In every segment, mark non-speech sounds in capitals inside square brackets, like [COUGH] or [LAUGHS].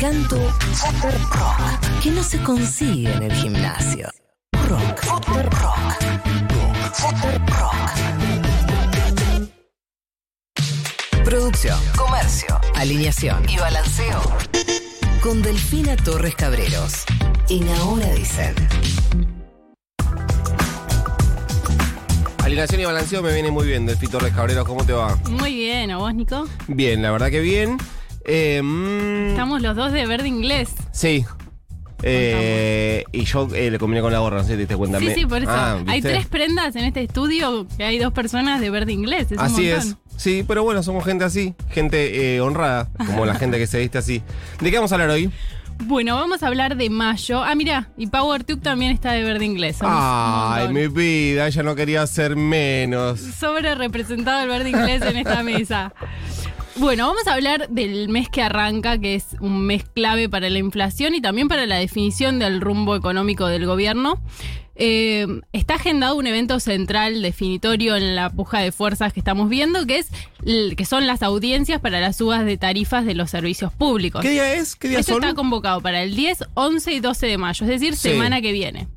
canto rock que no se consigue en el gimnasio. Rock, rock, rock. Producción, comercio, alineación y balanceo. Con Delfina Torres Cabreros. En Ahora Dicen. Alineación y balanceo me viene muy bien, Delfito Torres Cabreros, ¿cómo te va? Muy bien, ¿a vos, Nico? Bien, la verdad que bien. Eh, mm, Estamos los dos de verde inglés. Sí. Eh, y yo eh, le combiné con la gorra, no sé si te diste cuenta. Sí, Me- sí, por eso. Ah, hay ¿viste? tres prendas en este estudio que hay dos personas de verde inglés. Es un Así montón. es. Sí, pero bueno, somos gente así, gente eh, honrada, como la gente que se viste así. ¿De qué vamos a hablar hoy? Bueno, vamos a hablar de mayo. Ah, mira, y Power Tube también está de verde inglés. Somos un Ay, montón. mi vida, ella no quería ser menos. sobre representado el verde inglés en esta mesa. Bueno, vamos a hablar del mes que arranca, que es un mes clave para la inflación y también para la definición del rumbo económico del gobierno. Eh, está agendado un evento central definitorio en la puja de fuerzas que estamos viendo, que es que son las audiencias para las subas de tarifas de los servicios públicos. ¿Qué día es? ¿Qué día Esto está convocado para el 10, 11 y 12 de mayo, es decir, Sí. semana que viene.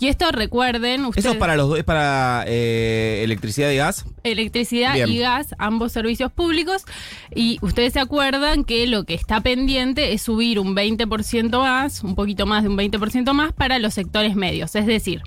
Y esto recuerden, ustedes, Eso es para los dos, es para eh, electricidad y gas. electricidad Bien. y gas, ambos servicios públicos. Y ustedes se acuerdan que lo que está pendiente es subir un 20% más, un poquito más de un 20% más para los sectores medios. Es decir,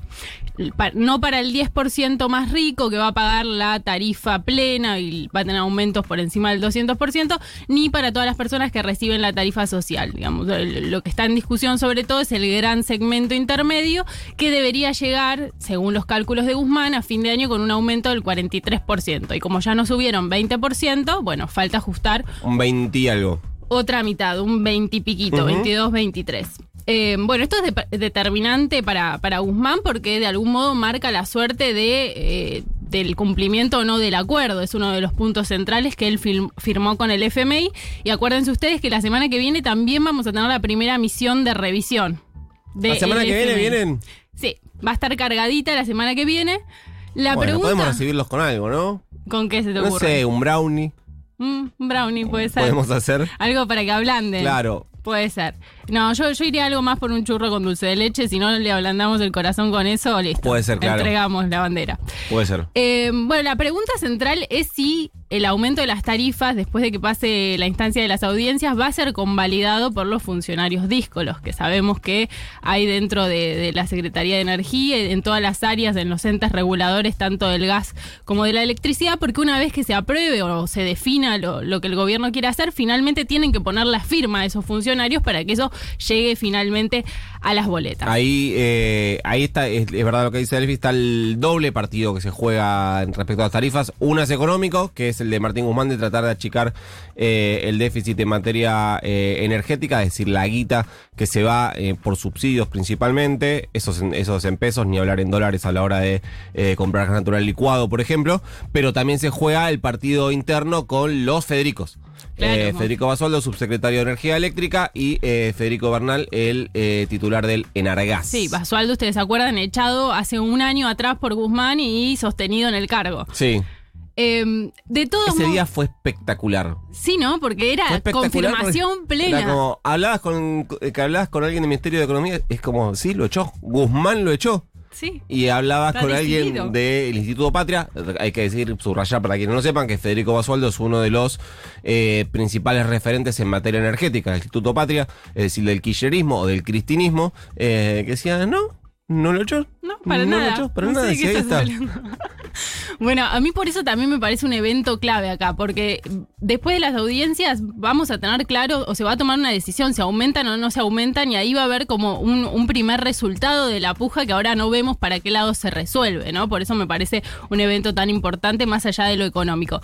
no para el 10% más rico que va a pagar la tarifa plena y va a tener aumentos por encima del 200%, ni para todas las personas que reciben la tarifa social. Digamos, lo que está en discusión sobre todo es el gran segmento intermedio que debería llegar, según los cálculos de Guzmán, a fin de año con un aumento del 43%. Y como ya no subieron 20%, bueno, falta ajustar Un 20 y algo. otra mitad, un 20 y piquito, Ujú. 22, 23. Eh, bueno, esto es de- determinante para, para Guzmán porque de algún modo marca la suerte de, eh, del cumplimiento o no del acuerdo. Es uno de los puntos centrales que él fil- firmó con el FMI. Y acuérdense ustedes que la semana que viene también vamos a tener la primera misión de revisión. de ¿La semana que viene vienen? Sí, va a estar cargadita la semana que viene. La bueno, pregunta... podemos recibirlos con algo, ¿no? ¿Con qué se te No ocurre? sé, un brownie Mm, un brownie puede ser. podemos hacer. Algo para que ablanden. Claro. Puede ser. No, yo, yo iría algo más por un churro con dulce de leche. Si no le ablandamos el corazón con eso, listo. Puede ser, claro. Entregamos la bandera. Puede ser. Eh, bueno, la pregunta central es si el aumento de las tarifas después de que pase la instancia de las audiencias va a ser convalidado por los funcionarios díscolos, que sabemos que hay dentro de, de la Secretaría de Energía, en todas las áreas, en los entes reguladores, tanto del gas como de la electricidad, porque una vez que se apruebe o se defina lo, lo que el gobierno quiere hacer, finalmente tienen que poner la firma a esos funcionarios para que eso llegue finalmente a las boletas. Ahí, eh, ahí está, es, verdad lo que dice Elfi, está el doble partido que se juega respecto a las tarifas. Uno es económico, que es el de Martín Guzmán, de tratar de achicar eh, el déficit en materia eh, energética, es decir, la guita que se va por subsidios principalmente, esos, esos en pesos, ni hablar en dólares a la hora de comprar gas natural licuado, por ejemplo, pero también se juega el partido interno con los Federicos. Claro. Eh, Federico Basualdo, subsecretario de Energía Eléctrica, y eh, Federico Bernal, el eh, titular del Enargas. Sí, Basualdo, ustedes se acuerdan, echado hace un año atrás por Guzmán y sostenido en el cargo. Sí, Eh, de todos ese día fue espectacular. Sí, ¿no? Porque era confirmación plena. Era como, hablabas con, que hablabas con alguien del Ministerio de Economía, es como, sí, lo echó. Guzmán lo echó. Sí. Y hablabas con decidido. alguien del Instituto Patria, hay que decir, subrayar para quienes no lo sepan, que Federico Basualdo es uno de los eh, principales referentes en materia energética del Instituto Patria, es decir, del kirchnerismo o del cristinismo, eh, que decía, no, no lo echó. No, para no nada. Lo echó, para No sé nada, de sí, qué ahí estás está. [LAUGHS] bueno, a mí por eso también me parece un evento clave acá, porque después de las audiencias vamos a tener claro, o se va a tomar una decisión, si aumentan o no se aumentan, y ahí va a haber como un, un primer resultado de la puja que ahora no vemos para qué lado se resuelve, ¿no? Por eso me parece un evento tan importante más allá de lo económico.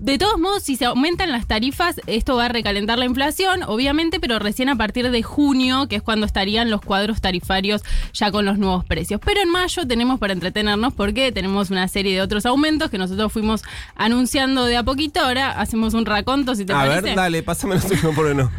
De todos modos, si se aumentan las tarifas, esto va a recalentar la inflación, obviamente, pero recién a partir de junio, que es cuando estarían los cuadros tarifarios ya con los nuevos precios. Pero en mayo tenemos para entretenernos porque tenemos una serie de otros aumentos que nosotros fuimos anunciando de a poquito. Ahora hacemos un raconto, si te A parece. ver, dale, pásamelo no, porque [LAUGHS] no.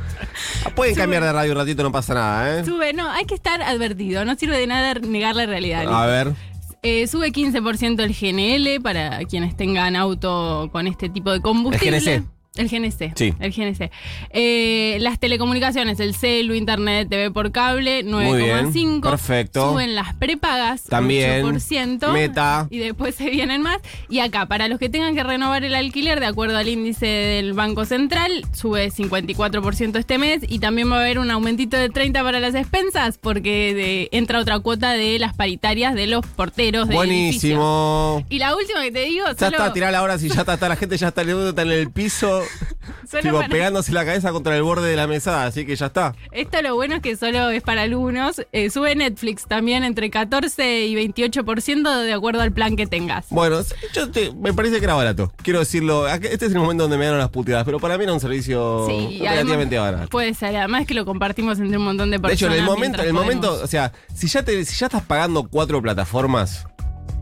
Pueden cambiar de radio un ratito, no pasa nada, ¿eh? Sube, no, hay que estar advertido, no sirve de nada negar la realidad. A ver. Eh, sube 15% el GNL para quienes tengan auto con este tipo de combustible. El GNC. Sí. El GNC. Eh, las telecomunicaciones, el celu, internet, TV por cable, 9,5. bien, perfecto. Suben las prepagas, También. 8%. Meta. Y después se vienen más. Y acá, para los que tengan que renovar el alquiler, de acuerdo al índice del Banco Central, sube 54% este mes. Y también va a haber un aumentito de 30 para las expensas, porque de- entra otra cuota de las paritarias de los porteros. Buenísimo. Y la última que te digo, Ya solo, está, tirala ahora si ya está, está la gente ya está, está en el piso, [LAUGHS] solo tipo, para- pegándose la cabeza contra el borde de la mesada, así que ya está. Esto lo bueno es que solo es para alumnos. Eh, sube Netflix también entre 14 y 28% de acuerdo al plan que tengas. Bueno, yo te- me parece que era barato. Quiero decirlo, este es el momento donde me dan las puteadas, pero para mí era un servicio Sí, relativamente además- barato. Puede ser, además que lo compartimos entre un montón de De personas. hecho, en el momento, en el momento, o sea, si ya te, si ya estás pagando cuatro plataformas,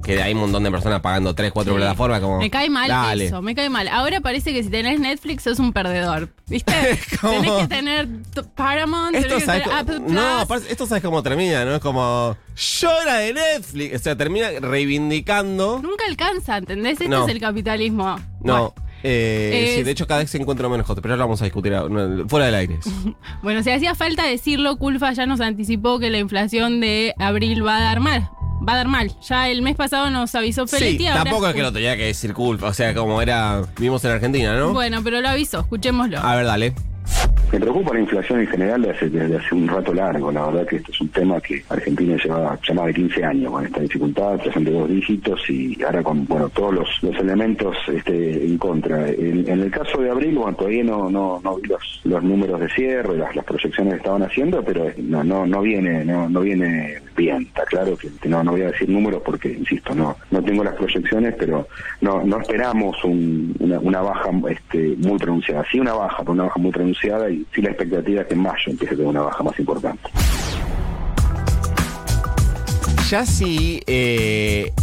que hay un montón de personas pagando tres, cuatro Sí. plataformas, como. Me cae mal dale. eso, me cae mal. Ahora parece que si tenés Netflix sos un perdedor. ¿Viste? [LAUGHS] Tenés que tener Paramount, Esto tenés que tener Apple Plus. no, esto sabes cómo termina, ¿no? Es como. Yo era de Netflix. O sea, termina reivindicando. Nunca alcanza, ¿entendés? Este No. es el capitalismo. No. eh, Es- Sí, de hecho, cada vez se encuentra menos cosas, pero ahora vamos a discutir fuera del aire. [LAUGHS] Bueno, si hacía falta decirlo, Culfa ya nos anticipó que la inflación de abril va a dar mal. Va a dar mal. Ya el mes pasado nos avisó Feletti. Sí, ahora tampoco es que lo tenía que decir culpa. O sea, como era. Vimos en Argentina, ¿no? Bueno, pero lo avisó, escuchémoslo. A ver, dale. Me preocupa la inflación en general desde, hace un rato largo. La verdad que este es un tema que Argentina lleva ya más de 15 años con esta dificultad, presente dos dígitos y ahora con bueno todos los, los elementos este, en contra. En, en el caso de abril, bueno, todavía no, no, no vi los, los números de cierre, las, las proyecciones que estaban haciendo, pero no, no, no viene, no, no viene bien. Está claro que no, no voy a decir números porque, insisto, no, no tengo las proyecciones, pero no, no esperamos un- una, una baja este, muy pronunciada. Sí una baja, pero una baja muy pronunciada y sí la expectativa es que en mayo empiece a tener una baja más importante. Ya si eh,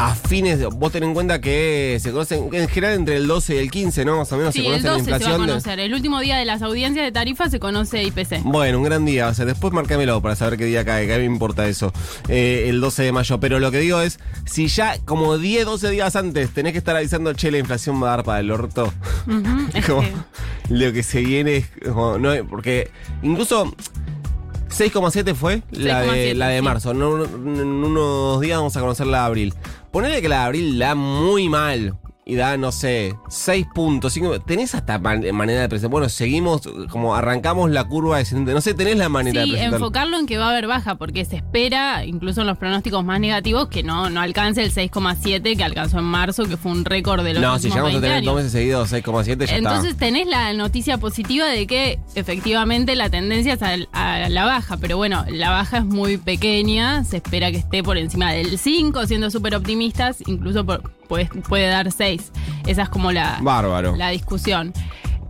a fines, de- vos ten en cuenta que se conocen, en general entre el 12 y el 15, ¿no? Más o menos se el conoce la 12 se va a inflación. de- conocer. El último día de las audiencias de tarifa se conoce IPC. Bueno, un gran día. O sea, después marcámelo para saber qué día cae, que a mí me importa eso. Eh, el 12 de mayo. Pero lo que digo es, si ya como 10, 12 días antes tenés que estar avisando, che, la inflación va a dar para el orto. [LAUGHS] Como, lo que se viene es como, no, porque incluso 6,7 fue la de, 6,7, la de marzo. En unos días vamos a conocer la de abril. Ponele que la abril da muy mal. Y da, no sé, 6 puntos. cinco- ¿Tenés hasta man- manera de presentar? Bueno, seguimos, como arrancamos la curva descendente. No sé, ¿tenés la manera de presentar? enfocarlo en que va a haber baja, porque se espera, incluso en los pronósticos más negativos, que no, no alcance el 6,7 que alcanzó en marzo, que fue un récord de los No, si llegamos a 20 tener años. dos meses seguidos 6,7 ya Entonces está. tenés la noticia positiva de que efectivamente la tendencia es al- a, la baja, pero bueno, la baja es muy pequeña, se espera que esté por encima del 5, siendo súper optimistas, incluso por- puede, puede dar 6. Esa es como la, Bárbaro. la discusión.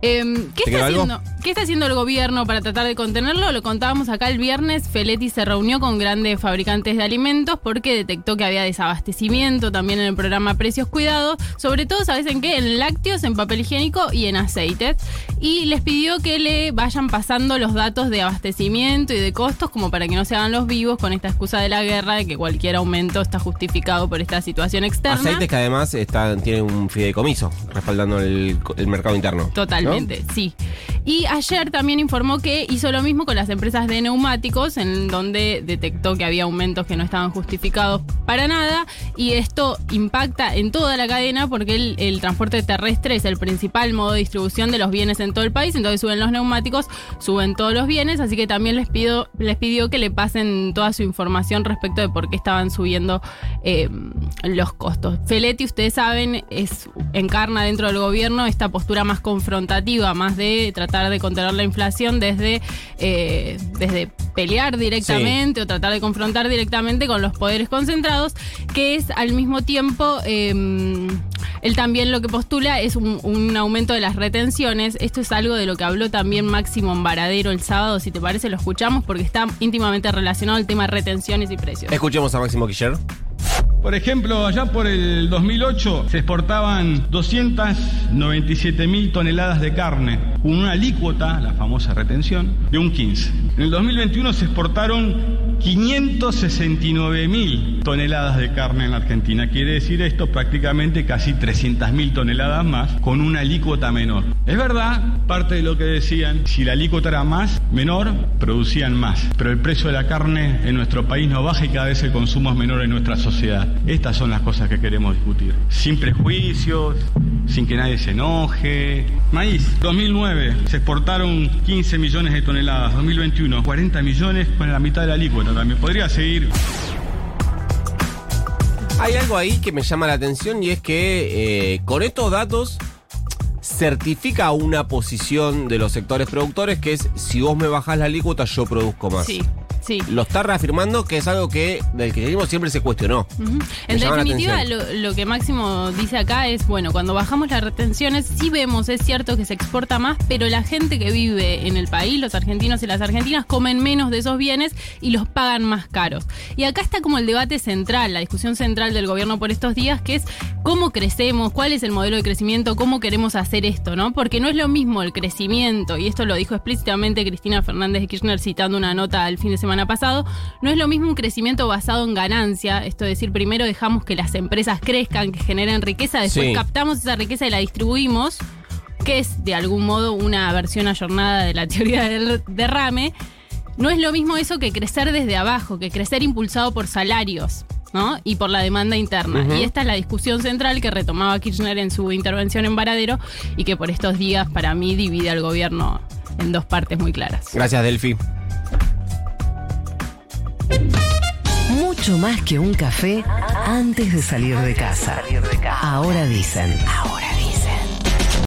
Em, ¿qué, ¿Te está haciendo, ¿Qué está haciendo el gobierno para tratar de contenerlo? Lo contábamos acá el viernes. Feletti se reunió con grandes fabricantes de alimentos porque detectó que había desabastecimiento también en el programa Precios Cuidados. Sobre todo, ¿sabes en qué? En lácteos, en papel higiénico y en aceites. Y les pidió que le vayan pasando los datos de abastecimiento y de costos como para que no se hagan los vivos con esta excusa de la guerra de que cualquier aumento está justificado por esta situación externa. Aceites que además está, tiene un fideicomiso respaldando el, el mercado interno. Totalmente, sí. Y ayer también informó que hizo lo mismo con las empresas de neumáticos, en donde detectó que había aumentos que no estaban justificados para nada. Y esto impacta en toda la cadena porque el, el transporte terrestre es el principal modo de distribución de los bienes en todo el país. Entonces suben los neumáticos, suben todos los bienes. Así que también les, pido, les pidió que le pasen toda su información respecto de por qué estaban subiendo eh, los costos. Feletti, ustedes saben, es encarna dentro del gobierno esta postura más confrontativa, más de tratar de contener la inflación desde, eh, desde pelear directamente o tratar de confrontar directamente con los poderes concentrados, que es al mismo tiempo, eh, él también lo que postula es un, un aumento de las retenciones. Esto es algo de lo que habló también Máximo Embaradero el sábado, si te parece lo escuchamos porque está íntimamente relacionado al tema de retenciones y precios. Escuchemos a Máximo Quiller. Por ejemplo, allá por el 2008 se exportaban 297 mil toneladas de carne. Con una alícuota, la famosa retención, de un 15. En el 2021 se exportaron 569 mil toneladas de carne en la Argentina. Quiere decir esto prácticamente casi 300 mil toneladas más con una alícuota menor. Es verdad, parte de lo que decían, si la alícuota era más, menor, producían más. Pero el precio de la carne en nuestro país no baja y cada vez el consumo es menor en nuestra sociedad. Estas son las cosas que queremos discutir. Sin prejuicios, sin que nadie se enoje. Maíz, 2009 se exportaron 15 millones de toneladas, 2021 40 millones con la mitad de la alícuota también. Podría seguir. Hay algo ahí que me llama la atención y es que eh, con estos datos certifica una posición de los sectores productores que es si vos me bajás la alícuota yo produzco más. Sí, sí. Lo está reafirmando que es algo que del kirchnerismo siempre se cuestionó. En definitiva, lo, lo que Máximo dice acá es, bueno, cuando bajamos las retenciones, sí vemos, es cierto que se exporta más, pero la gente que vive en el país, los argentinos y las argentinas, comen menos de esos bienes y los pagan más caros. Y acá está como el debate central, la discusión central del gobierno por estos días, que es cómo crecemos, cuál es el modelo de crecimiento, cómo queremos hacer esto, ¿no? Porque no es lo mismo el crecimiento, y esto lo dijo explícitamente Cristina Fernández de Kirchner citando una nota el fin de semana pasado, no es lo mismo un crecimiento basado en ganancia, esto es decir, primero dejamos que las empresas crezcan, que generen riqueza, después Sí. captamos esa riqueza y la distribuimos, que es de algún modo una versión ayornada de la [LAUGHS] teoría del derrame. No es lo mismo eso que crecer desde abajo, que crecer impulsado por salarios. ¿no? Y por la demanda interna. Y esta es la discusión central que retomaba Kirchner en su intervención en Varadero y que por estos días, para mí, divide al gobierno en dos partes muy claras. Gracias, Delphi. Mucho más que un café antes de salir de casa. Ahora dicen. Ahora